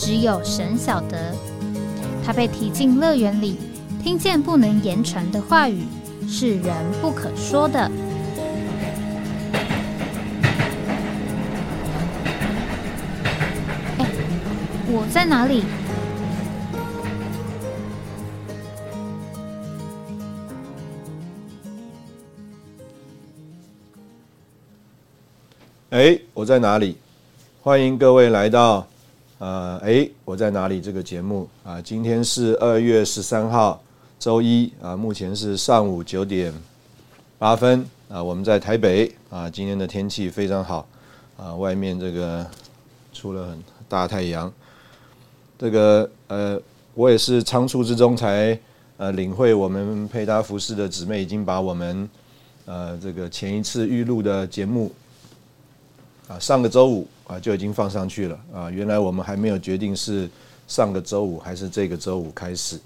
只有神晓得，他被提进乐园里，听见不能言传的话语，是人不可说的。哎，我在哪里？哎，我在哪里？欢迎各位来到。呃，哎，我在哪里？这个节目啊，今天是二月十三号，周一啊，目前是上午九点八分啊，我们在台北啊，今天的天气非常好啊，外面这个出了很大太阳。这个呃，我也是仓促之中才呃领会，我们配搭服饰的姊妹已经把我们呃这个前一次预录的节目啊，上个周五。啊，就已经放上去了啊！原来我们还没有决定是上个周五还是这个周五开始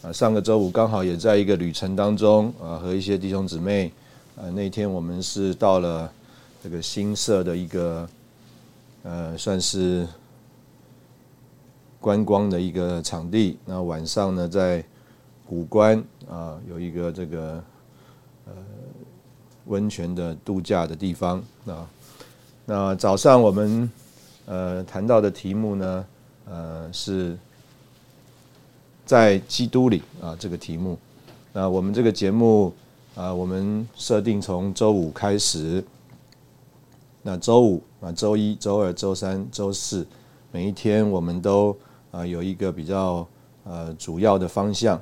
啊。上个周五刚好也在一个旅程当中啊，和一些弟兄姊妹啊，那天我们是到了这个新设的一个呃，算是观光的一个场地。那晚上呢，在古关啊，有一个这个呃温泉的度假的地方啊。那早上我们呃谈到的题目呢，呃是在基督里啊这个题目。那我们这个节目啊，我们设定从周五开始。那周五啊，周一周二周三周四，每一天我们都啊有一个比较呃主要的方向。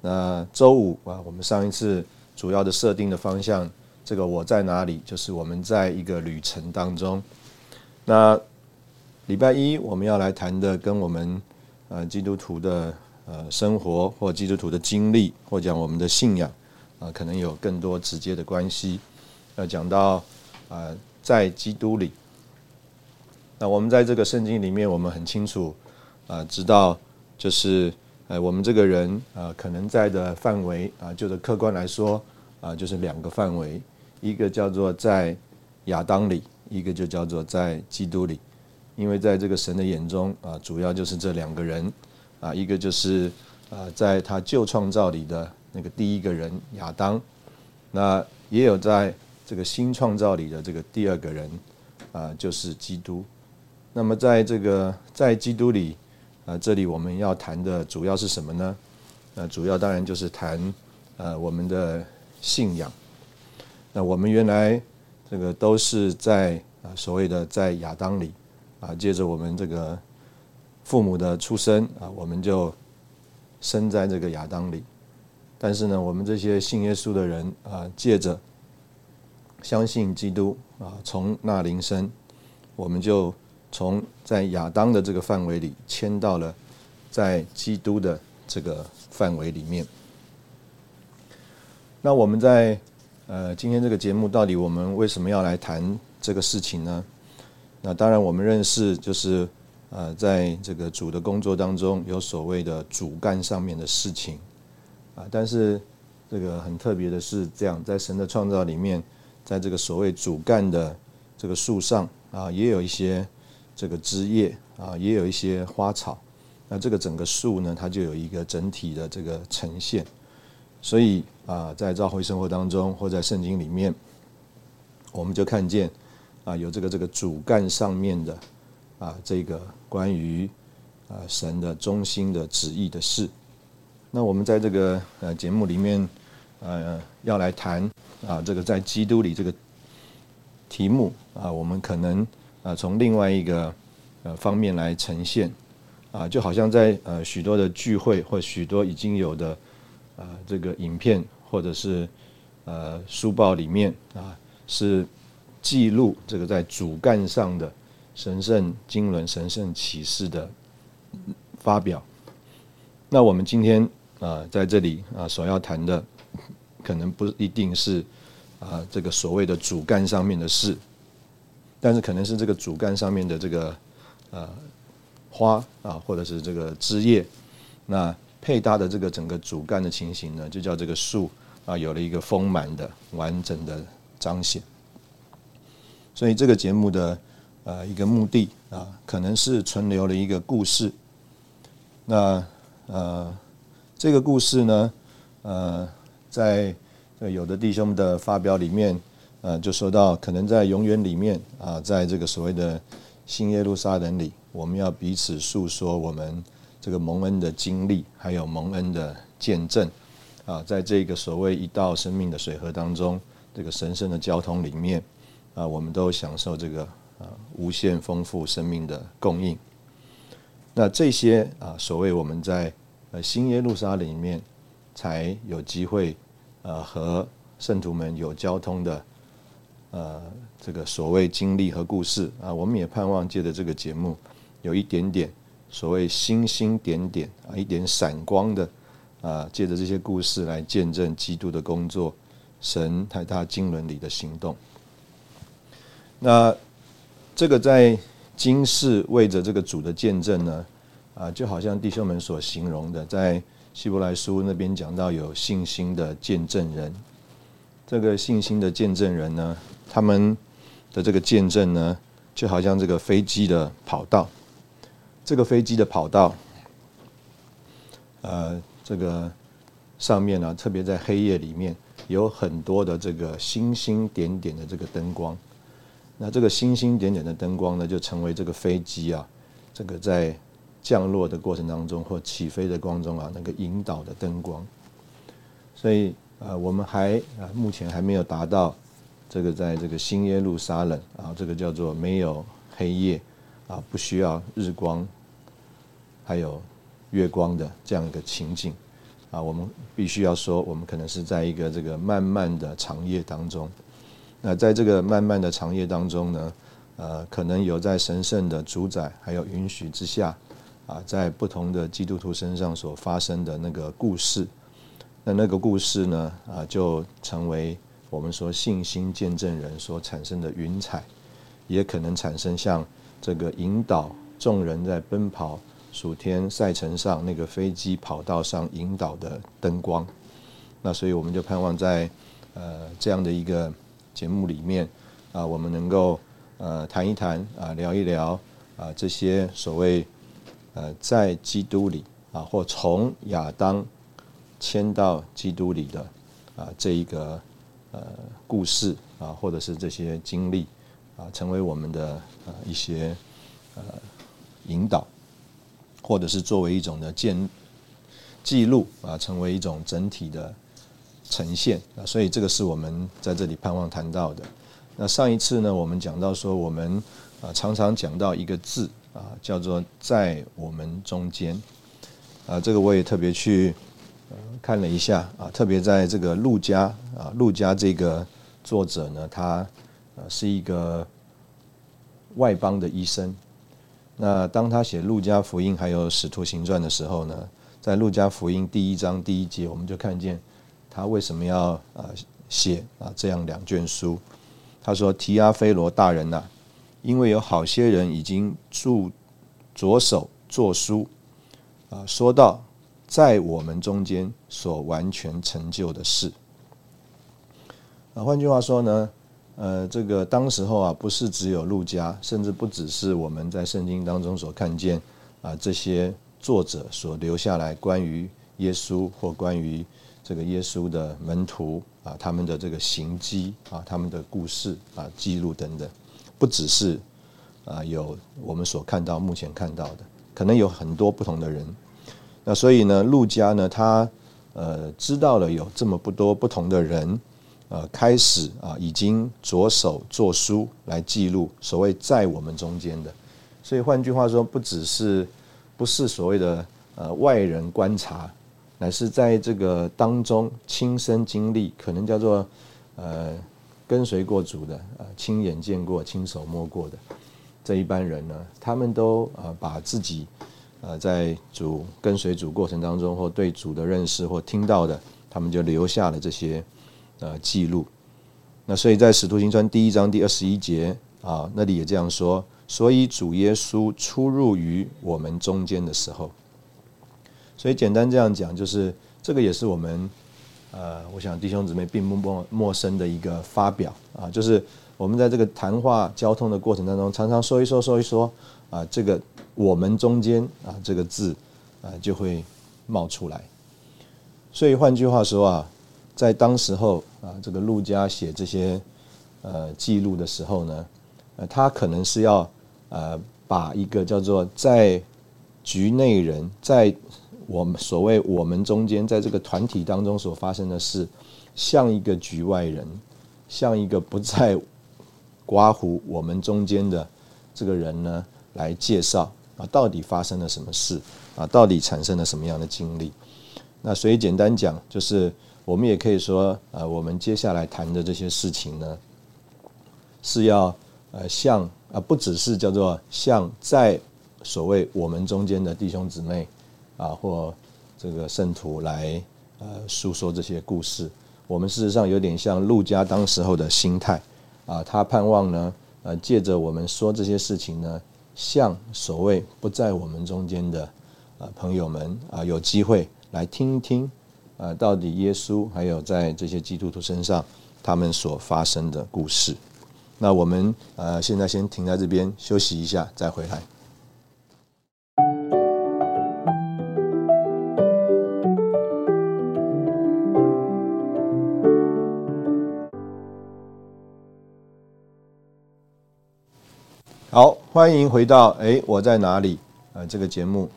那周五啊，我们上一次主要的设定的方向。这个我在哪里？就是我们在一个旅程当中。那礼拜一我们要来谈的，跟我们呃基督徒的呃生活或基督徒的经历，或讲我们的信仰啊，可能有更多直接的关系。要讲到啊，在基督里。那我们在这个圣经里面，我们很清楚啊，知道就是呃，我们这个人啊，可能在的范围啊，就是客观来说啊，就是两个范围。一个叫做在亚当里，一个就叫做在基督里，因为在这个神的眼中啊，主要就是这两个人啊，一个就是啊，在他旧创造里的那个第一个人亚当，那也有在这个新创造里的这个第二个人啊，就是基督。那么在这个在基督里啊，这里我们要谈的主要是什么呢？那主要当然就是谈呃我们的信仰。那我们原来这个都是在啊所谓的在亚当里啊，借着我们这个父母的出生啊，我们就生在这个亚当里。但是呢，我们这些信耶稣的人啊，借着相信基督啊，从那灵生，我们就从在亚当的这个范围里迁到了在基督的这个范围里面。那我们在。呃，今天这个节目到底我们为什么要来谈这个事情呢？那当然，我们认识就是呃，在这个主的工作当中有所谓的主干上面的事情啊，但是这个很特别的是，这样在神的创造里面，在这个所谓主干的这个树上啊，也有一些这个枝叶啊，也有一些花草，那这个整个树呢，它就有一个整体的这个呈现。所以啊，在教会生活当中，或在圣经里面，我们就看见啊，有这个这个主干上面的啊，这个关于啊神的中心的旨意的事。那我们在这个呃节目里面呃要来谈啊，这个在基督里这个题目啊，我们可能啊从另外一个呃方面来呈现啊，就好像在呃许多的聚会或许多已经有的。啊，这个影片或者是呃书报里面啊，是记录这个在主干上的神圣经纶、神圣启示的发表。那我们今天啊在这里啊所要谈的，可能不一定是啊这个所谓的主干上面的事，但是可能是这个主干上面的这个呃花啊，或者是这个枝叶，那配搭的这个整个主干的情形呢，就叫这个树啊有了一个丰满的完整的彰显。所以这个节目的呃一个目的啊，可能是存留了一个故事。那呃，这个故事呢，呃，在有的弟兄的发表里面，呃，就说到可能在永远里面啊，在这个所谓的新耶路撒冷里，我们要彼此诉说我们这个蒙恩的经历，还有蒙恩的见证啊，在这个所谓一道生命的水河当中，这个神圣的交通里面。啊，我们都享受这个啊无限丰富生命的供应。那这些啊，所谓我们在呃新耶路撒冷里面才有机会呃和圣徒们有交通的呃这个所谓经历和故事啊，我们也盼望借着这个节目有一点点所谓星星点点啊，一点闪光的啊，借着这些故事来见证基督的工作，神在他经纶里的行动。那这个在今世为着这个主的见证呢，啊，就好像弟兄们所形容的，在希伯来书那边讲到有信心的见证人，这个信心的见证人呢，他们的这个见证呢，就好像这个飞机的跑道，这个飞机的跑道，呃，这个上面呢，特别在黑夜里面，有很多的这个星星点点的这个灯光。那这个星星点点的灯光呢，就成为这个飞机啊，这个在降落的过程当中或起飞的光中啊，那个引导的灯光。所以啊，我们还啊，目前还没有达到这个在这个新耶路撒冷啊，这个叫做没有黑夜啊，不需要日光还有月光的这样一个情景啊，我们必须要说，我们可能是在一个这个漫漫的长夜当中。那在这个漫漫的长夜当中呢，呃，可能有在神圣的主宰还有允许之下，啊，在不同的基督徒身上所发生的那个故事，那那个故事呢，啊，就成为我们说信心见证人所产生的云彩，也可能产生像这个引导众人在奔跑暑天赛程上那个飞机跑道上引导的灯光。那所以我们就盼望在呃这样的一个。节目里面啊，我们能够呃谈一谈啊，聊一聊啊，这些所谓呃在基督里啊，或从亚当迁到基督里的啊这一个呃故事啊，或者是这些经历啊，成为我们的呃一些呃引导，或者是作为一种的建记录啊，成为一种整体的。呈现啊，所以这个是我们在这里盼望谈到的。那上一次呢，我们讲到说，我们啊常常讲到一个字啊，叫做在我们中间啊。这个我也特别去看了一下啊，特别在这个陆家啊，陆家这个作者呢，他呃是一个外邦的医生。那当他写路加福音还有使徒行传的时候呢，在路加福音第一章第一节，我们就看见。他为什么要啊写啊这样两卷书？他说：“提阿菲罗大人呐，因为有好些人已经著着手作书啊，说到在我们中间所完全成就的事。啊，换句话说呢，呃，这个当时候啊，不是只有路加，甚至不只是我们在圣经当中所看见啊这些作者所留下来关于耶稣或关于。”这个耶稣的门徒啊，他们的这个行迹啊，他们的故事啊，记录等等，不只是啊有我们所看到目前看到的，可能有很多不同的人。那所以呢，路加呢，他呃知道了有这么不多不同的人，呃，开始啊已经着手做书来记录所谓在我们中间的。所以换句话说，不只是不是所谓的呃外人观察。乃是在这个当中亲身经历，可能叫做呃跟随过主的，呃亲眼见过、亲手摸过的这一般人呢，他们都呃把自己呃在主跟随主过程当中，或对主的认识或听到的，他们就留下了这些呃记录。那所以在使徒行传第一章第二十一节啊，那里也这样说：所以主耶稣出入于我们中间的时候，所以简单这样讲，就是这个也是我们呃，我想弟兄姊妹并不陌陌生的一个发表啊，就是我们在这个谈话交通的过程当中，常常说一说说一说啊，这个我们中间啊这个字啊就会冒出来。所以换句话说啊。在当时候啊，这个陆家写这些呃记录的时候呢，呃，他可能是要呃把一个叫做在局内人，在我们所谓我们中间，在这个团体当中所发生的事，像一个局外人，像一个不在刮胡我们中间的这个人呢，来介绍啊，到底发生了什么事啊，到底产生了什么样的经历？那所以简单讲就是。我们也可以说，呃，我们接下来谈的这些事情呢，是要呃向啊，不只是叫做向在所谓我们中间的弟兄姊妹啊，或这个圣徒来呃诉说这些故事。我们事实上有点像陆家当时候的心态啊，他盼望呢，呃，借着我们说这些事情呢，向所谓不在我们中间的啊朋友们啊，有机会来听一听。呃，到底耶稣还有在这些基督徒身上，他们所发生的故事。那我们呃，现在先停在这边休息一下，再回来。好，欢迎回到哎，我在哪里？呃，这个节目，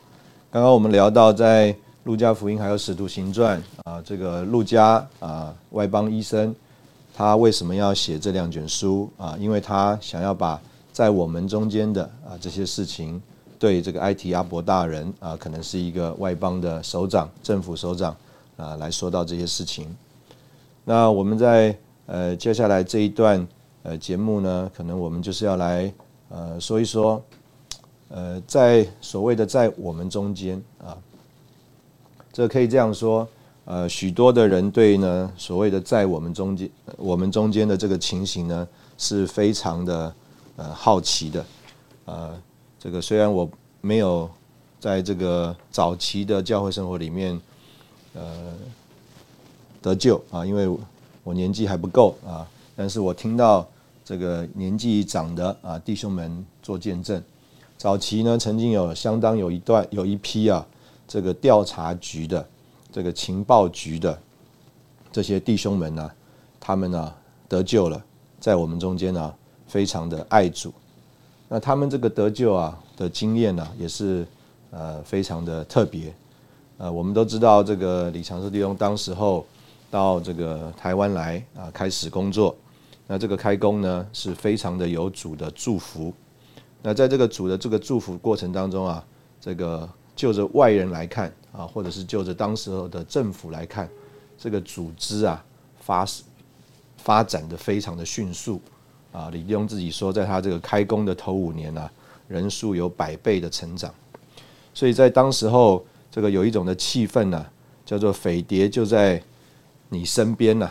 刚刚我们聊到在。路加福音还有使徒行传啊，这个路加啊，外邦医生，他为什么要写这两卷书啊？因为他想要把在我们中间的啊这些事情，对这个埃提阿伯大人啊，可能是一个外邦的首长、政府首长啊，来说到这些事情。那我们在呃接下来这一段呃节目呢，可能我们就是要来呃说一说，呃，在所谓的在我们中间啊。这可以这样说，呃，许多的人对呢所谓的在我们中间，我们中间的这个情形呢，是非常的呃好奇的，呃，这个虽然我没有在这个早期的教会生活里面，呃得救啊，因为我年纪还不够啊，但是我听到这个年纪长的啊弟兄们做见证，早期呢曾经有相当有一段有一批啊。这个调查局的、这个情报局的这些弟兄们呢，他们呢得救了，在我们中间呢，非常的爱主。那他们这个得救啊的经验呢，也是呃非常的特别。呃，我们都知道这个李长寿弟兄当时候到这个台湾来啊，开始工作。那这个开工呢，是非常的有主的祝福。那在这个主的这个祝福过程当中啊，这个。就着外人来看啊，或者是就着当时候的政府来看，这个组织啊发发展的非常的迅速啊。李弟兄自己说，在他这个开工的头五年啊，人数有百倍的成长。所以在当时候，这个有一种的气氛呢，叫做匪谍就在你身边呐。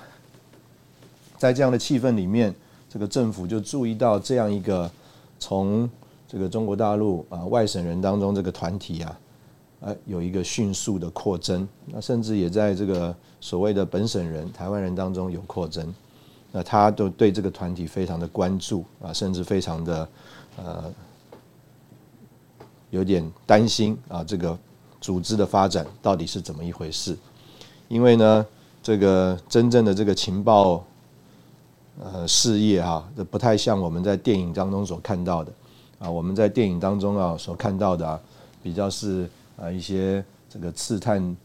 在这样的气氛里面，这个政府就注意到这样一个从这个中国大陆啊外省人当中这个团体啊。呃，有一个迅速的扩增，那甚至也在这个所谓的本省人、台湾人当中有扩增，那他都对这个团体非常的关注啊，甚至非常的呃有点担心啊，这个组织的发展到底是怎么一回事？因为呢，这个真正的这个情报呃事业啊，这不太像我们在电影当中所看到的啊，我们在电影当中啊所看到的啊，比较是。啊，一些这个刺探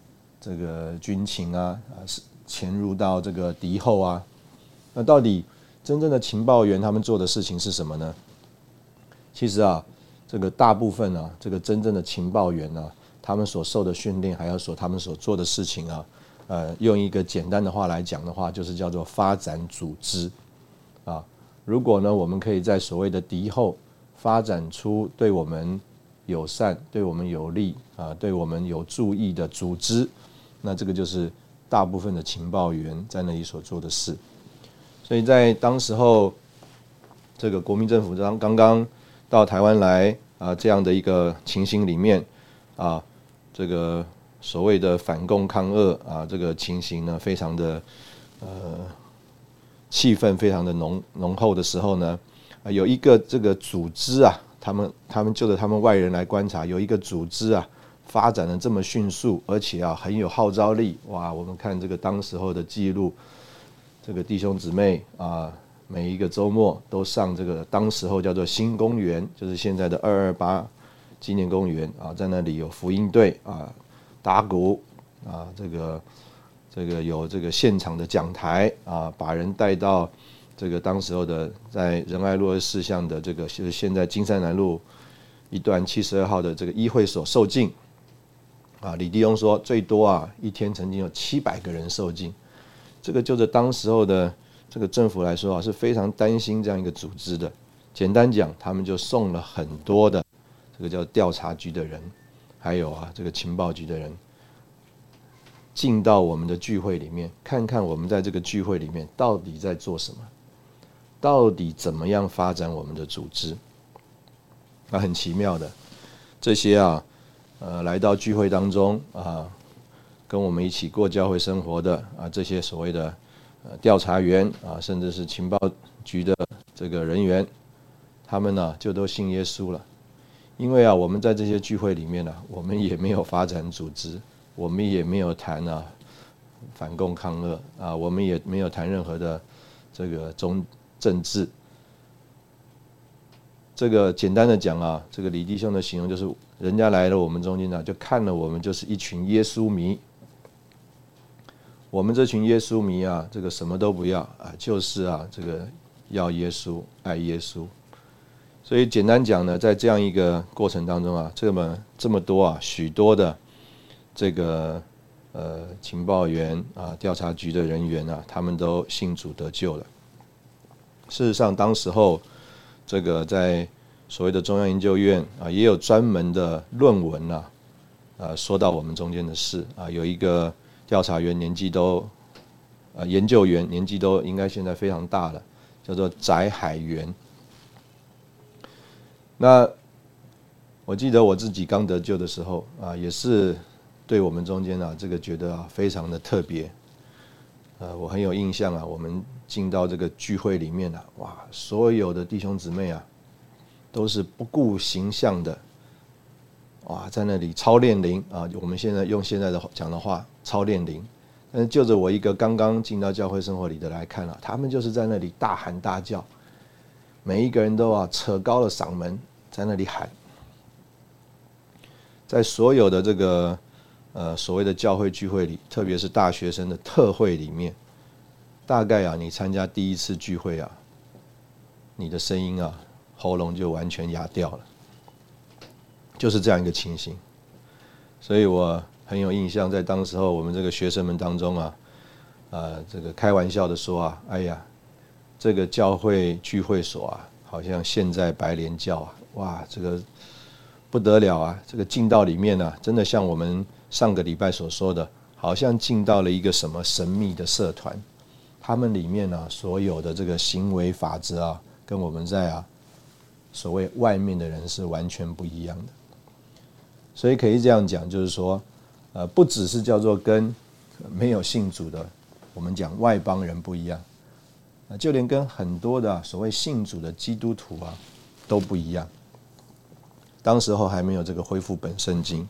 这个军情啊，啊是潜入到这个敌后啊，那到底真正的情报员他们做的事情是什么呢？其实啊，这个大部分啊，这个真正的情报员呢，他们所受的训练，还有所他们所做的事情啊，呃，用一个简单的话来讲的话，就是叫做发展组织啊。如果呢，我们可以在所谓的敌后发展出对我们友善、对我们有利啊、对我们有注意的组织，那这个就是大部分的情报员在那里所做的事。所以在当时候，这个国民政府刚刚刚到台湾来啊，这样的一个情形里面啊，这个所谓的反共抗俄啊，这个情形呢，非常的呃气氛非常的浓浓厚的时候呢，啊，有一个这个组织啊，他们他们就着他们外人来观察，有一个组织啊，发展的这么迅速，而且啊很有号召力，哇！我们看这个当时候的记录，这个弟兄姊妹啊，每一个周末都上这个当时候叫做新公园，就是现在的二二八纪念公园啊，在那里有福音队啊，打鼓啊，这个。这个有这个现场的讲台啊，把人带到这个当时候的在仁爱路二四巷的这个就是现在金山南路一段七十二号的这个医会所受禁啊。李弟兄说，最多啊一天曾经有七百个人受禁，这个就是当时候的这个政府来说啊是非常担心这样一个组织的。简单讲，他们就送了很多的这个叫调查局的人，还有啊这个情报局的人。进到我们的聚会里面，看看我们在这个聚会里面到底在做什么，到底怎么样发展我们的组织。那很奇妙的，这些啊，呃，来到聚会当中啊，跟我们一起过教会生活的啊，这些所谓的调查员啊，甚至是情报局的这个人员，他们呢就都信耶稣了。因为啊，我们在这些聚会里面呢，我们也没有发展组织。我们也没有谈啊反共抗俄啊，我们也没有谈任何的这个中政治。这个简单的讲啊，这个李弟兄的形容就是，人家来了我们中间呢，就看了我们就是一群耶稣迷。我们这群耶稣迷啊，这个什么都不要啊，就是啊这个要耶稣爱耶稣。所以简单讲呢，在这样一个过程当中啊，这么这么多啊许多的。这个呃情报员啊，调查局的人员啊，他们都信主得救了。事实上，当时候这个在所谓的中央研究院啊，也有专门的论文呐，啊，说到我们中间的事啊，有一个调查员年纪都啊，研究员年纪都应该现在非常大了，叫做翟海源。那我记得我自己刚得救的时候啊，也是。对我们中间啊，这个觉得啊非常的特别，呃，我很有印象啊。我们进到这个聚会里面啊，哇，所有的弟兄姊妹啊，都是不顾形象的，哇，在那里操练灵啊。我们现在用现在的讲的话，操练灵。但是就着我一个刚刚进到教会生活里的来看啊，他们就是在那里大喊大叫，每一个人都啊扯高了嗓门在那里喊，在所有的这个。呃，所谓的教会聚会里，特别是大学生的特会里面，大概啊，你参加第一次聚会啊，你的声音啊，喉咙就完全哑掉了，就是这样一个情形。所以我很有印象，在当时候我们这个学生们当中啊，呃，这个开玩笑的说啊，哎呀，这个教会聚会所啊，好像现在白莲教啊，哇，这个不得了啊，这个进到里面呢，真的像我们。上个礼拜所说的，好像进到了一个什么神秘的社团，他们里面呢，所有的这个行为法则啊，跟我们在啊所谓外面的人是完全不一样的。所以可以这样讲，就是说，呃，不只是叫做跟没有信主的我们讲外邦人不一样，啊，就连跟很多的所谓信主的基督徒啊都不一样。当时候还没有这个恢复本圣经。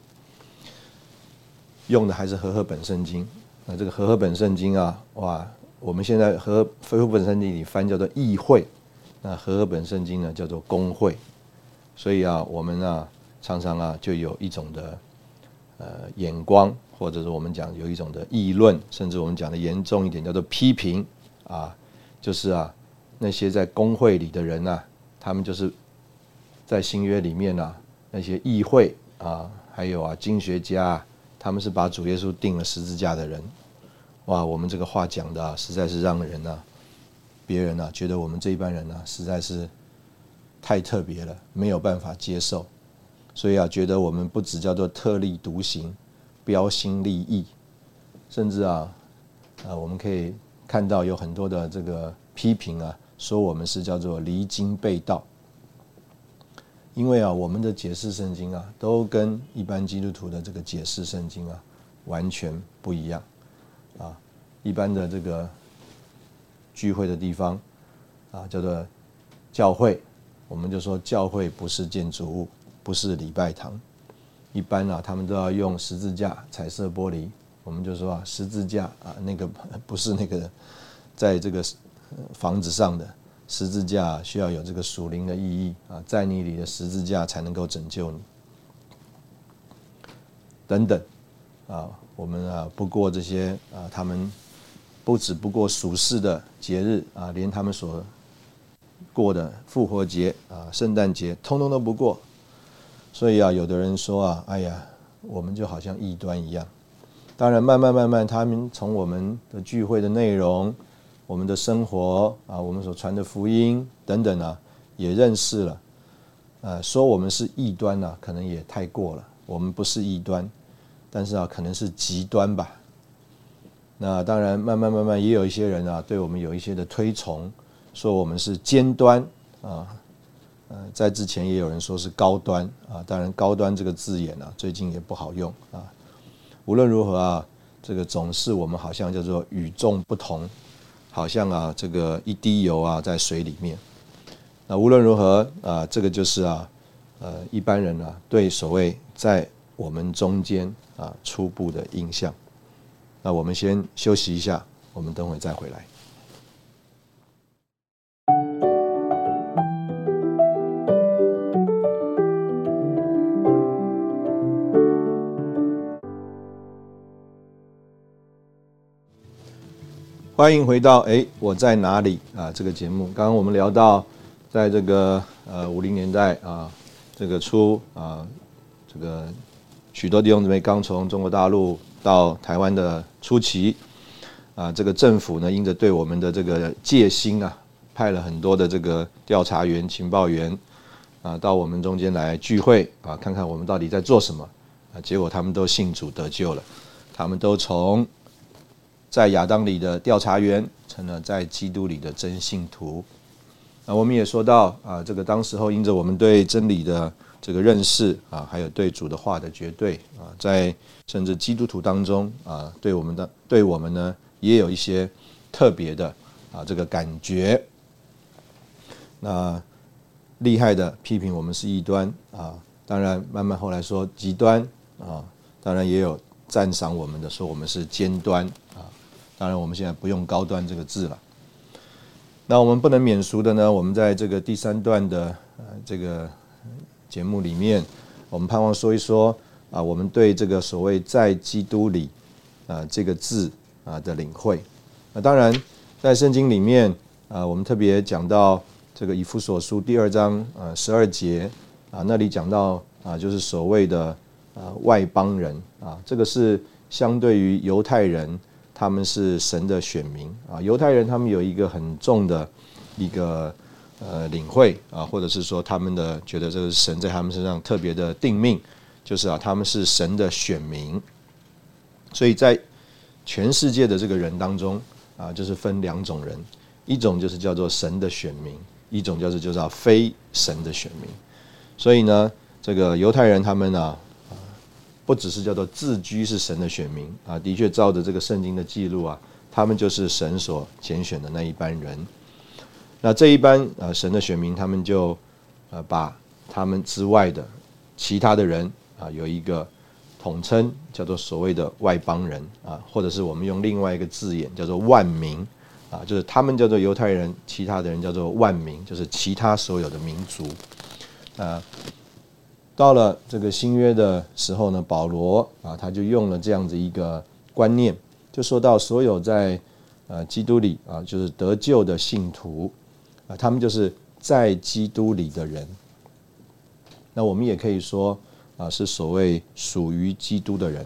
用的还是和合本圣经，那这个和合本圣经啊，哇，我们现在和恢复本圣经里翻叫做议会，那和合本圣经呢叫做公会，所以啊，我们啊常常啊就有一种的呃眼光，或者是我们讲有一种的议论，甚至我们讲的严重一点叫做批评啊，就是啊那些在公会里的人呐，他们就是在新约里面呐那些议会啊，还有啊经学家。他们是把主耶稣钉了十字架的人，哇！我们这个话讲的实在是让人啊，别人啊觉得我们这一班人呢实在是太特别了，没有办法接受。所以啊，觉得我们不只叫做特立独行、标新立异，甚至啊，啊，我们可以看到有很多的这个批评啊，说我们是叫做离经背道。因为啊，我们的解释圣经啊，都跟一般基督徒的这个解释圣经啊，完全不一样啊。一般的这个聚会的地方啊，叫做教会，我们就说教会不是建筑物，不是礼拜堂。一般啊，他们都要用十字架、彩色玻璃，我们就说啊，十字架啊，那个不是那个在这个房子上的。十字架需要有这个属灵的意义啊，在你里的十字架才能够拯救你。等等，啊，我们啊不过这些啊，他们不只不过属世的节日啊，连他们所过的复活节啊、圣诞节，通通都不过。所以啊，有的人说啊，哎呀，我们就好像异端一样。当然，慢慢慢慢，他们从我们的聚会的内容。我们的生活啊，我们所传的福音等等啊，也认识了。呃，说我们是异端呢，可能也太过了。我们不是异端，但是啊，可能是极端吧。那当然，慢慢慢慢，也有一些人啊，对我们有一些的推崇，说我们是尖端啊。呃，在之前也有人说是高端啊。当然，高端这个字眼呢，最近也不好用啊。无论如何啊，这个总是我们好像叫做与众不同。好像啊，这个一滴油啊，在水里面。那无论如何啊，这个就是啊，呃，一般人啊，对所谓在我们中间啊初步的印象。那我们先休息一下，我们等会再回来。欢迎回到哎，我在哪里啊？这个节目，刚刚我们聊到，在这个呃五零年代啊，这个初啊，这个许多弟兄姊妹刚从中国大陆到台湾的初期啊，这个政府呢，因着对我们的这个戒心啊，派了很多的这个调查员、情报员啊，到我们中间来聚会啊，看看我们到底在做什么啊。结果他们都信主得救了，他们都从。在亚当里的调查员成了在基督里的真信徒。那我们也说到啊，这个当时候因着我们对真理的这个认识啊，还有对主的话的绝对啊，在甚至基督徒当中啊，对我们的对我们呢，也有一些特别的啊这个感觉。那厉害的批评我们是异端啊，当然慢慢后来说极端啊，当然也有赞赏我们的，说我们是尖端。当然，我们现在不用“高端”这个字了。那我们不能免俗的呢？我们在这个第三段的呃这个节目里面，我们盼望说一说啊，我们对这个所谓在基督里啊这个字啊的领会。那当然，在圣经里面啊，我们特别讲到这个以弗所书第二章啊十二节啊，那里讲到啊，就是所谓的啊外邦人啊，这个是相对于犹太人。他们是神的选民啊，犹太人他们有一个很重的一个呃领会啊，或者是说他们的觉得这个神在他们身上特别的定命，就是啊他们是神的选民，所以在全世界的这个人当中啊，就是分两种人，一种就是叫做神的选民，一种就是叫做非神的选民，所以呢，这个犹太人他们呢。不只是叫做自居是神的选民啊，的确照着这个圣经的记录啊，他们就是神所拣选的那一班人。那这一班啊神的选民，他们就呃把他们之外的其他的人啊有一个统称，叫做所谓的外邦人啊，或者是我们用另外一个字眼叫做万民啊，就是他们叫做犹太人，其他的人叫做万民，就是其他所有的民族啊。到了这个新约的时候呢，保罗啊，他就用了这样子一个观念，就说到所有在呃基督里啊，就是得救的信徒啊，他们就是在基督里的人。那我们也可以说啊，是所谓属于基督的人。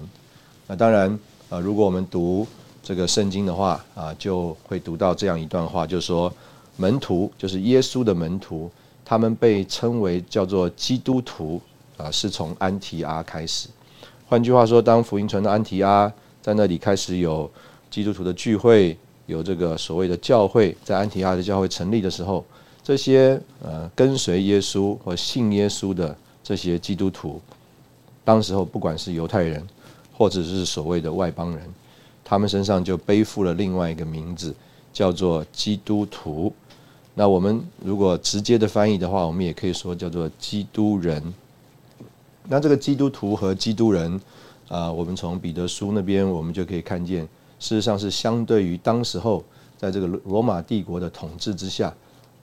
那当然啊，如果我们读这个圣经的话啊，就会读到这样一段话，就是说门徒就是耶稣的门徒，他们被称为叫做基督徒。啊，是从安提阿开始。换句话说，当福音传到安提阿，在那里开始有基督徒的聚会，有这个所谓的教会，在安提阿的教会成立的时候，这些呃跟随耶稣或信耶稣的这些基督徒，当时候不管是犹太人，或者是所谓的外邦人，他们身上就背负了另外一个名字，叫做基督徒。那我们如果直接的翻译的话，我们也可以说叫做基督人。那这个基督徒和基督人，啊，我们从彼得书那边，我们就可以看见，事实上是相对于当时候在这个罗马帝国的统治之下，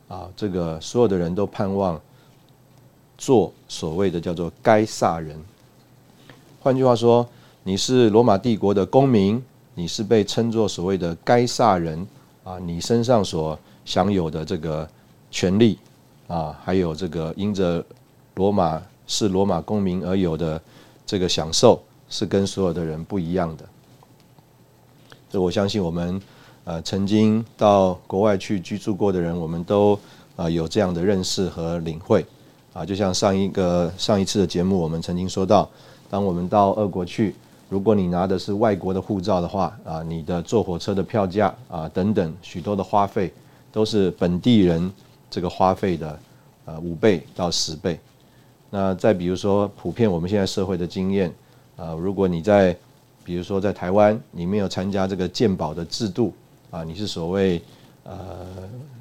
啊，这个所有的人都盼望做所谓的叫做该撒人。换句话说，你是罗马帝国的公民，你是被称作所谓的该撒人啊，你身上所享有的这个权利啊，还有这个因着罗马。是罗马公民而有的这个享受，是跟所有的人不一样的。这我相信我们呃曾经到国外去居住过的人，我们都啊有这样的认识和领会啊。就像上一个上一次的节目，我们曾经说到，当我们到俄国去，如果你拿的是外国的护照的话啊，你的坐火车的票价啊等等许多的花费，都是本地人这个花费的呃五倍到十倍。那再比如说，普遍我们现在社会的经验，啊，如果你在，比如说在台湾，你没有参加这个鉴保的制度，啊，你是所谓呃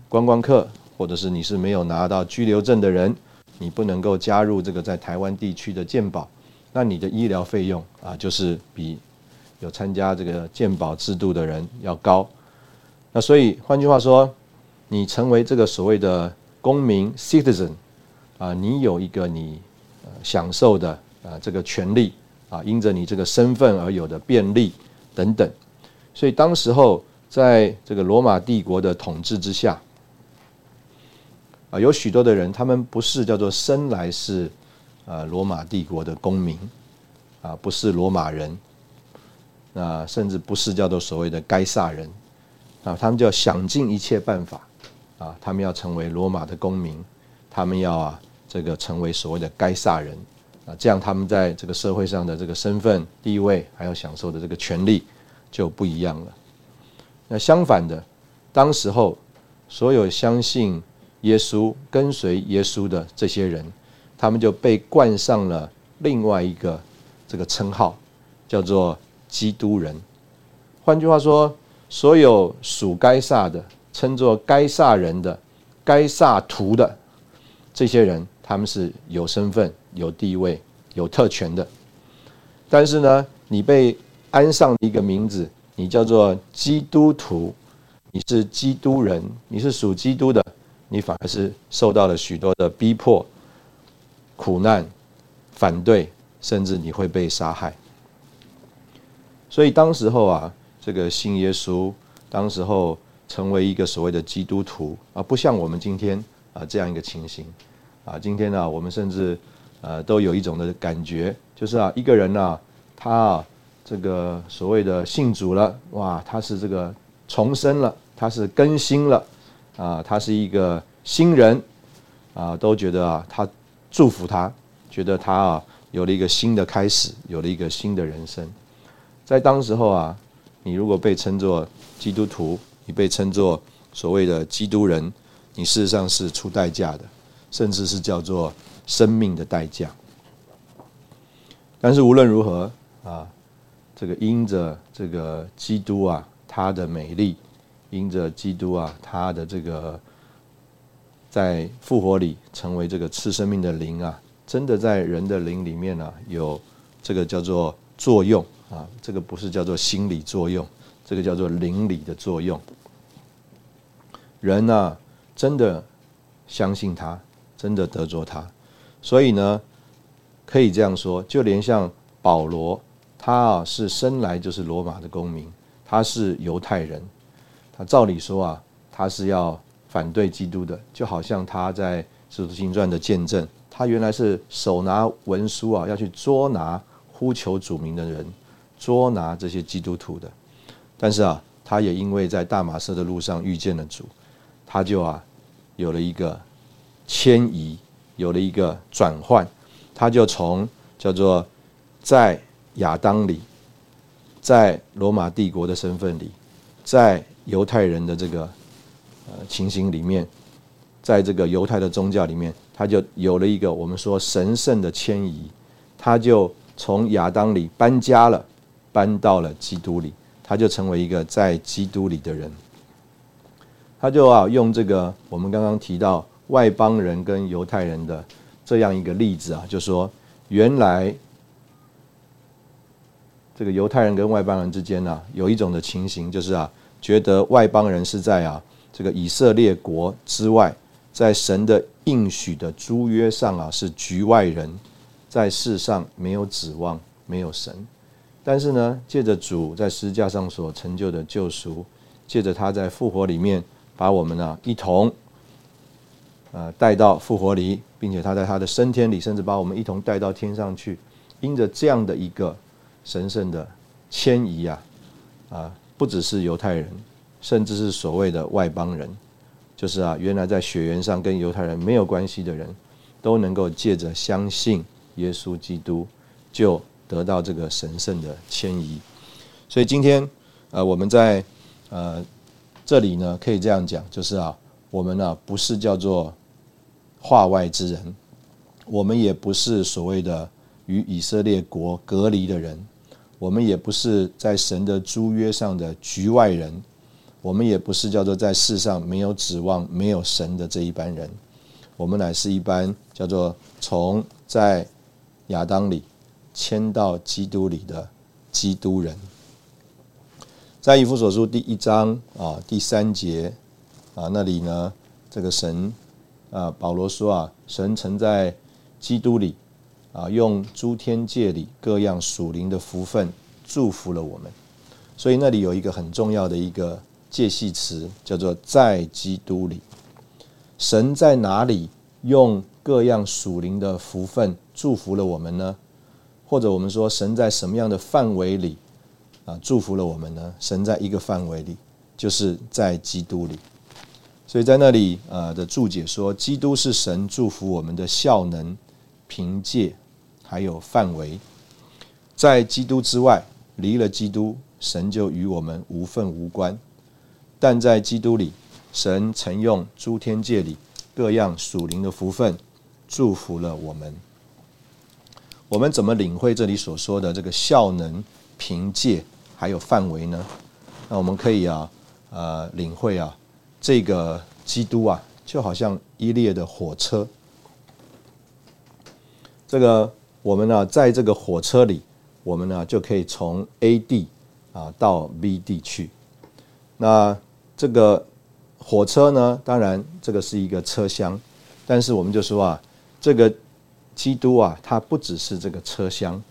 观光客，或者是你是没有拿到居留证的人，你不能够加入这个在台湾地区的鉴保，那你的医疗费用啊，就是比有参加这个鉴保制度的人要高。那所以换句话说，你成为这个所谓的公民 （citizen）。啊，你有一个你享受的啊这个权利啊，因着你这个身份而有的便利等等，所以当时候在这个罗马帝国的统治之下，啊，有许多的人，他们不是叫做生来是啊罗马帝国的公民啊，不是罗马人，啊，甚至不是叫做所谓的该萨人啊，他们就要想尽一切办法啊，他们要成为罗马的公民。他们要啊，这个成为所谓的该撒人啊，这样他们在这个社会上的这个身份地位，还有享受的这个权利就不一样了。那相反的，当时候所有相信耶稣、跟随耶稣的这些人，他们就被冠上了另外一个这个称号，叫做基督人。换句话说，所有属该撒的，称作该撒人的、该撒徒的。这些人他们是有身份、有地位、有特权的，但是呢，你被安上一个名字，你叫做基督徒，你是基督人，你是属基督的，你反而是受到了许多的逼迫、苦难、反对，甚至你会被杀害。所以当时候啊，这个信耶稣，当时候成为一个所谓的基督徒啊，不像我们今天。啊，这样一个情形，啊，今天呢，我们甚至，呃，都有一种的感觉，就是啊，一个人呢，他啊，这个所谓的信主了，哇，他是这个重生了，他是更新了，啊，他是一个新人，啊，都觉得啊，他祝福他，觉得他啊，有了一个新的开始，有了一个新的人生，在当时候啊，你如果被称作基督徒，你被称作所谓的基督人。你事实上是出代价的，甚至是叫做生命的代价。但是无论如何啊，这个因着这个基督啊，他的美丽，因着基督啊，他的这个在复活里成为这个赐生命的灵啊，真的在人的灵里面呢，有这个叫做作用啊，这个不是叫做心理作用，这个叫做灵理的作用。人呢？真的相信他，真的得着他，所以呢，可以这样说，就连像保罗，他啊是生来就是罗马的公民，他是犹太人，他照理说啊，他是要反对基督的，就好像他在《使徒行传》的见证，他原来是手拿文书啊，要去捉拿呼求主名的人，捉拿这些基督徒的，但是啊，他也因为在大马色的路上遇见了主。他就啊，有了一个迁移，有了一个转换，他就从叫做在亚当里，在罗马帝国的身份里，在犹太人的这个呃情形里面，在这个犹太的宗教里面，他就有了一个我们说神圣的迁移，他就从亚当里搬家了，搬到了基督里，他就成为一个在基督里的人。他就啊用这个我们刚刚提到外邦人跟犹太人的这样一个例子啊，就说原来这个犹太人跟外邦人之间呢，有一种的情形，就是啊，觉得外邦人是在啊这个以色列国之外，在神的应许的租约上啊是局外人，在世上没有指望，没有神。但是呢，借着主在十字架上所成就的救赎，借着他在复活里面。把我们呢一同，呃带到复活里，并且他在他的升天里，甚至把我们一同带到天上去。因着这样的一个神圣的迁移啊，啊，不只是犹太人，甚至是所谓的外邦人，就是啊，原来在血缘上跟犹太人没有关系的人，都能够借着相信耶稣基督，就得到这个神圣的迁移。所以今天，呃，我们在呃。这里呢，可以这样讲，就是啊，我们呢不是叫做化外之人，我们也不是所谓的与以色列国隔离的人，我们也不是在神的租约上的局外人，我们也不是叫做在世上没有指望、没有神的这一班人，我们乃是一般叫做从在亚当里迁到基督里的基督人。在以弗所书第一章啊第三节啊那里呢，这个神啊保罗说啊，神曾在基督里啊用诸天界里各样属灵的福分祝福了我们，所以那里有一个很重要的一个介系词，叫做在基督里。神在哪里用各样属灵的福分祝福了我们呢？或者我们说神在什么样的范围里？啊，祝福了我们呢。神在一个范围里，就是在基督里。所以在那里，呃的注解说，基督是神祝福我们的效能、凭借还有范围。在基督之外，离了基督，神就与我们无份无关。但在基督里，神曾用诸天界里各样属灵的福分祝福了我们。我们怎么领会这里所说的这个效能、凭借？还有范围呢？那我们可以啊，呃，领会啊，这个基督啊，就好像一列的火车。这个我们呢，在这个火车里，我们呢就可以从 A 地啊到 B 地去。那这个火车呢，当然这个是一个车厢，但是我们就说啊，这个基督啊，它不只是这个车厢，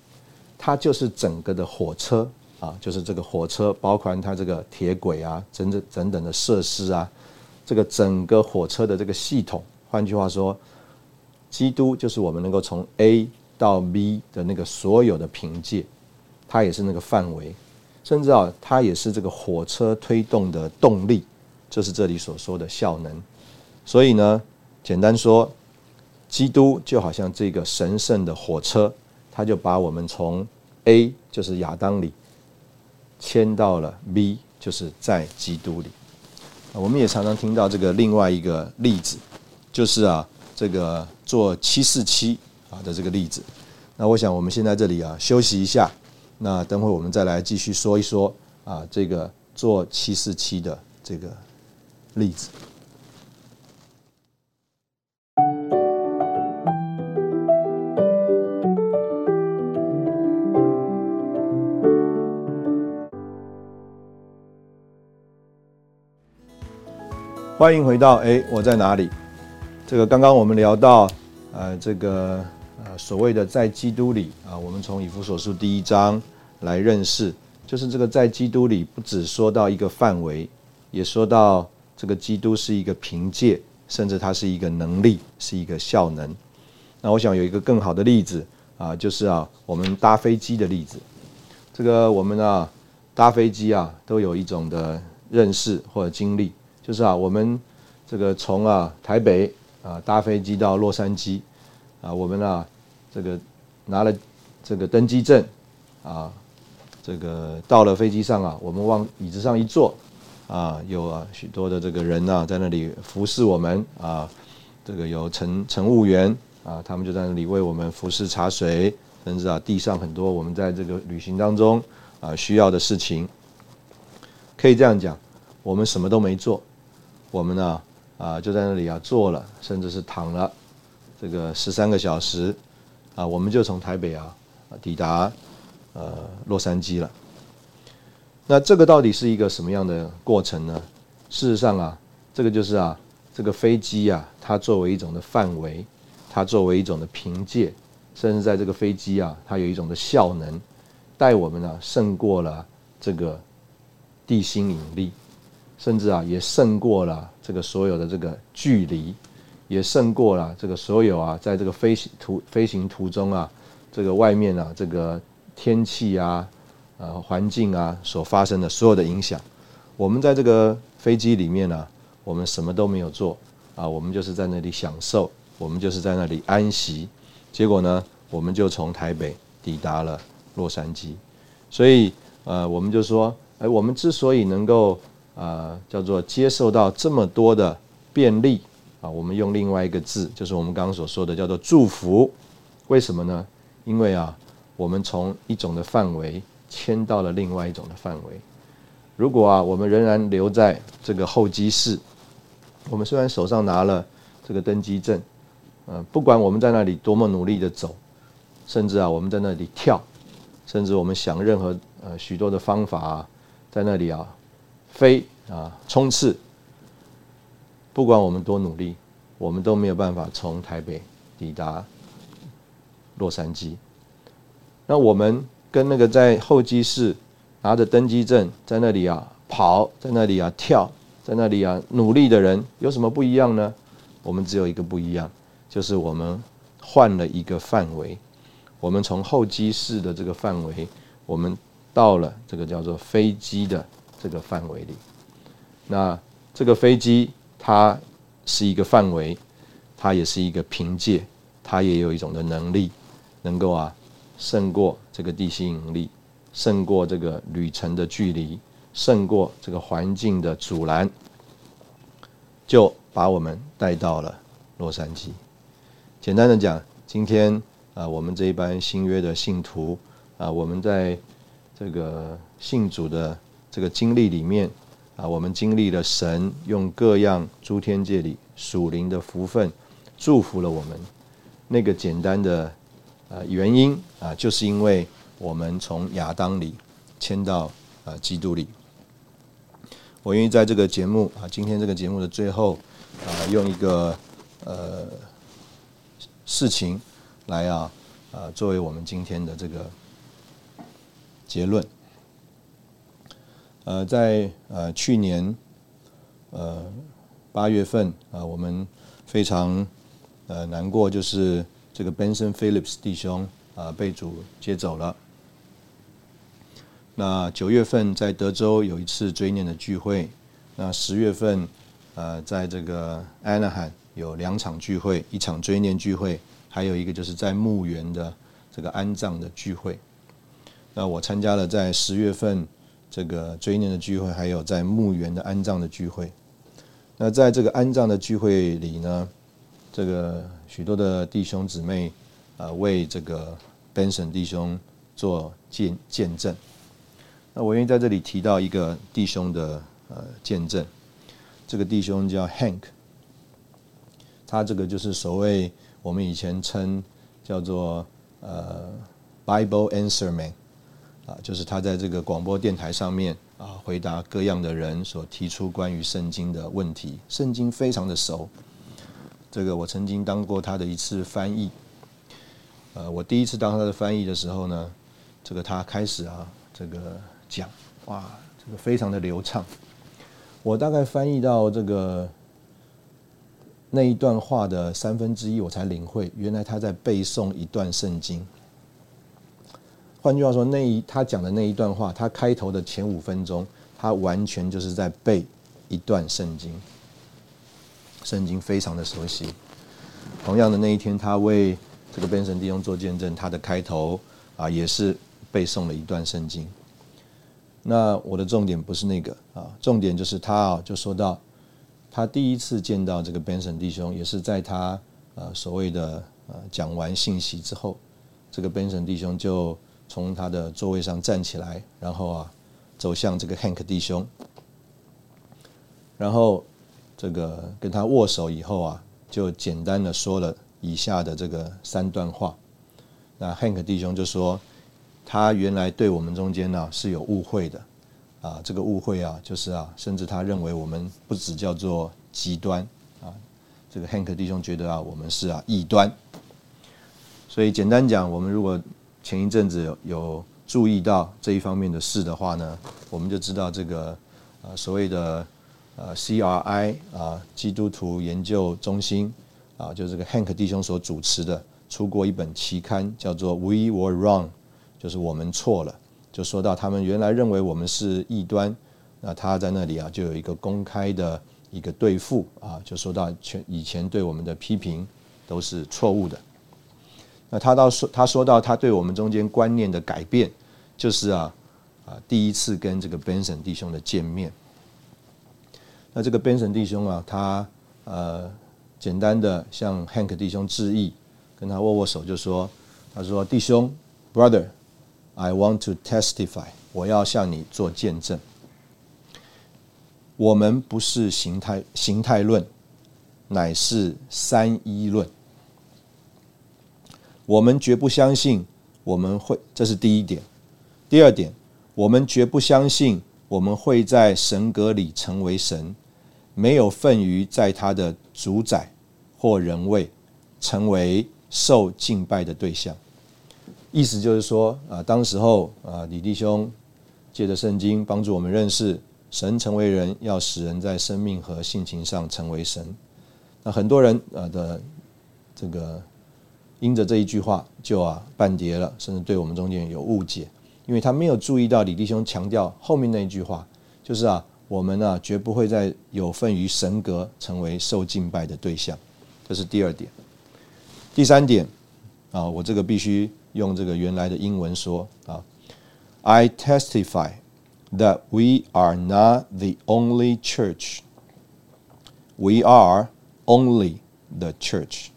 它就是整个的火车。啊，就是这个火车，包括它这个铁轨啊，整整等等的设施啊，这个整个火车的这个系统。换句话说，基督就是我们能够从 A 到 B 的那个所有的凭借，它也是那个范围，甚至啊，它也是这个火车推动的动力，就是这里所说的效能。所以呢，简单说，基督就好像这个神圣的火车，它就把我们从 A 就是亚当里。迁到了 B，就是在基督里。我们也常常听到这个另外一个例子，就是啊，这个做七四七啊的这个例子。那我想我们先在这里啊休息一下，那等会我们再来继续说一说啊这个做七四七的这个例子。欢迎回到哎，我在哪里？这个刚刚我们聊到，呃，这个呃所谓的在基督里啊，我们从以弗所书第一章来认识，就是这个在基督里，不只说到一个范围，也说到这个基督是一个凭借，甚至它是一个能力，是一个效能。那我想有一个更好的例子啊，就是啊，我们搭飞机的例子。这个我们啊搭飞机啊，都有一种的认识或者经历。就是啊，我们这个从啊台北啊搭飞机到洛杉矶啊，我们啊这个拿了这个登机证啊，这个到了飞机上啊，我们往椅子上一坐啊，有啊许多的这个人呐在那里服侍我们啊，这个有乘乘务员啊，他们就在那里为我们服侍茶水，甚至啊地上很多我们在这个旅行当中啊需要的事情，可以这样讲，我们什么都没做，我们呢啊就在那里啊坐了，甚至是躺了这个十三个小时啊，我们就从台北啊抵达呃洛杉矶了。那这个到底是一个什么样的过程呢？事实上啊，这个就是啊这个飞机啊，它作为一种的范围，它作为一种的凭借，甚至在这个飞机啊，它有一种的效能，带我们呢胜过了这个地心引力，甚至啊也胜过了这个所有的这个距离，也胜过了这个所有啊在这个飞行途飞行途中啊这个外面啊这个天气啊呃环境啊所发生的所有的影响。我们在这个飞机里面呢，我们什么都没有做啊，我们就是在那里享受，我们就是在那里安息。结果呢，我们就从台北抵达了洛杉矶。所以呃，我们就说，哎，我们之所以能够啊叫做接受到这么多的便利啊，我们用另外一个字，就是我们刚刚所说的叫做祝福。为什么呢？因为啊，我们从一种的范围迁到了另外一种的范围。如果啊，我们仍然留在这个候机室，我们虽然手上拿了这个登机证，呃，不管我们在那里多么努力的走，甚至啊，我们在那里跳，甚至我们想任何呃许多的方法啊，在那里啊飞啊冲刺，不管我们多努力，我们都没有办法从台北抵达洛杉矶。那我们跟那个在候机室。拿着登机证在那里啊跑，在那里啊跳，在那里啊努力的人有什么不一样呢？我们只有一个不一样，就是我们换了一个范围，我们从候机室的这个范围，我们到了这个叫做飞机的这个范围里。那这个飞机它是一个范围，它也是一个凭借，它也有一种的能力，能够啊胜过这个地心引力。胜过这个旅程的距离，胜过这个环境的阻拦，就把我们带到了洛杉矶。简单的讲，今天啊，我们这一班新约的信徒啊，我们在这个信主的这个经历里面啊，我们经历了神用各样诸天界里属灵的福分祝福了我们。那个简单的呃原因啊，就是因为。我们从亚当里迁到啊基督里。我愿意在这个节目啊，今天这个节目的最后啊，用一个呃事情来啊啊作为我们今天的这个结论。呃，在呃去年呃八月份啊，我们非常呃难过，就是这个 Benson Phillips 弟兄啊被主接走了。那九月份在德州有一次追念的聚会，那十月份，呃，在这个安纳罕有两场聚会，一场追念聚会，还有一个就是在墓园的这个安葬的聚会。那我参加了在十月份这个追念的聚会，还有在墓园的安葬的聚会。那在这个安葬的聚会里呢，这个许多的弟兄姊妹啊，为这个 Benson 弟兄做见见证。那我愿意在这里提到一个弟兄的呃见证，这个弟兄叫 Hank，他这个就是所谓我们以前称叫做呃 Bible Answer Man，啊，就是他在这个广播电台上面啊回答各样的人所提出关于圣经的问题，圣经非常的熟。这个我曾经当过他的一次翻译，呃，我第一次当他的翻译的时候呢，这个他开始啊这个。讲哇，这个非常的流畅。我大概翻译到这个那一段话的三分之一，我才领会，原来他在背诵一段圣经。换句话说，那一他讲的那一段话，他开头的前五分钟，他完全就是在背一段圣经。圣经非常的熟悉。同样的那一天，他为这个 Ben 神弟兄做见证，他的开头啊也是背诵了一段圣经。那我的重点不是那个啊，重点就是他啊就说到他第一次见到这个 Ben 神弟兄，也是在他呃所谓的呃讲完信息之后，这个 Ben 神弟兄就从他的座位上站起来，然后啊走向这个 Hank 弟兄，然后这个跟他握手以后啊，就简单的说了以下的这个三段话。那 Hank 弟兄就说。他原来对我们中间呢是有误会的，啊，这个误会啊，就是啊，甚至他认为我们不只叫做极端啊，这个 Hank 弟兄觉得啊，我们是啊异端。所以简单讲，我们如果前一阵子有有注意到这一方面的事的话呢，我们就知道这个呃所谓的呃 CRI 啊基督徒研究中心啊，就这个 Hank 弟兄所主持的，出过一本期刊，叫做 We Were Wrong。就是我们错了，就说到他们原来认为我们是异端，那他在那里啊就有一个公开的一个对付啊，就说到全以前对我们的批评都是错误的。那他到说他说到他对我们中间观念的改变，就是啊啊第一次跟这个 Benson 弟兄的见面。那这个 Benson 弟兄啊，他呃简单的向 Hank 弟兄致意，跟他握握手，就说他说弟兄 Brother。I want to testify，我要向你做见证。我们不是形态形态论，乃是三一论。我们绝不相信我们会，这是第一点。第二点，我们绝不相信我们会在神格里成为神，没有份于在他的主宰或人位，成为受敬拜的对象。意思就是说，啊，当时候啊，李弟兄借着圣经帮助我们认识神成为人，要使人在生命和性情上成为神。那很多人啊的这个因着这一句话就啊半跌了，甚至对我们中间有误解，因为他没有注意到李弟兄强调后面那一句话，就是啊，我们呢绝不会再有份于神格成为受敬拜的对象。这是第二点。第三点啊，我这个必须。用这个原来的英文说啊，I testify that we are not the only church. We are only the church.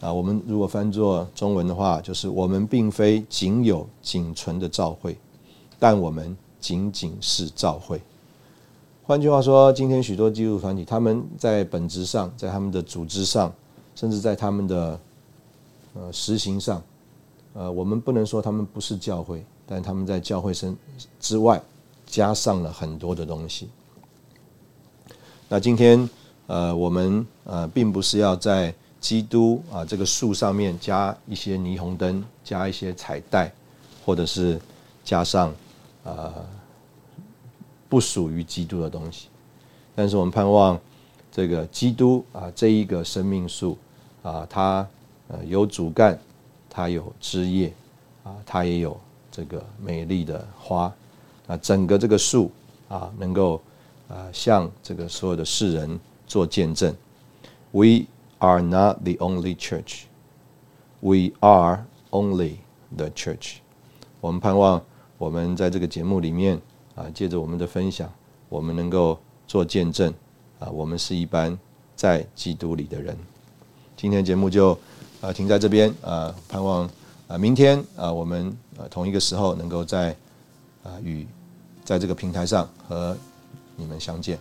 啊，我们如果翻作中文的话，就是我们并非仅有仅存的教会，但我们仅仅是教会。换句话说，今天许多基督团体，他们在本质上，在他们的组织上，甚至在他们的呃实行上。呃，我们不能说他们不是教会，但他们在教会身之外加上了很多的东西。那今天呃，我们呃，并不是要在基督啊这个树上面加一些霓虹灯，加一些彩带，或者是加上呃不属于基督的东西。但是我们盼望这个基督啊这一个生命树啊，它呃有主干。它有枝叶，啊，它也有这个美丽的花，啊，整个这个树啊，能够啊向这个所有的世人做见证。We are not the only church. We are only the church. 我们盼望我们在这个节目里面啊，借着我们的分享，我们能够做见证啊，我们是一般在基督里的人。今天节目就。啊，停在这边啊，盼望啊，明天啊，我们呃同一个时候能够在啊与在这个平台上和你们相见。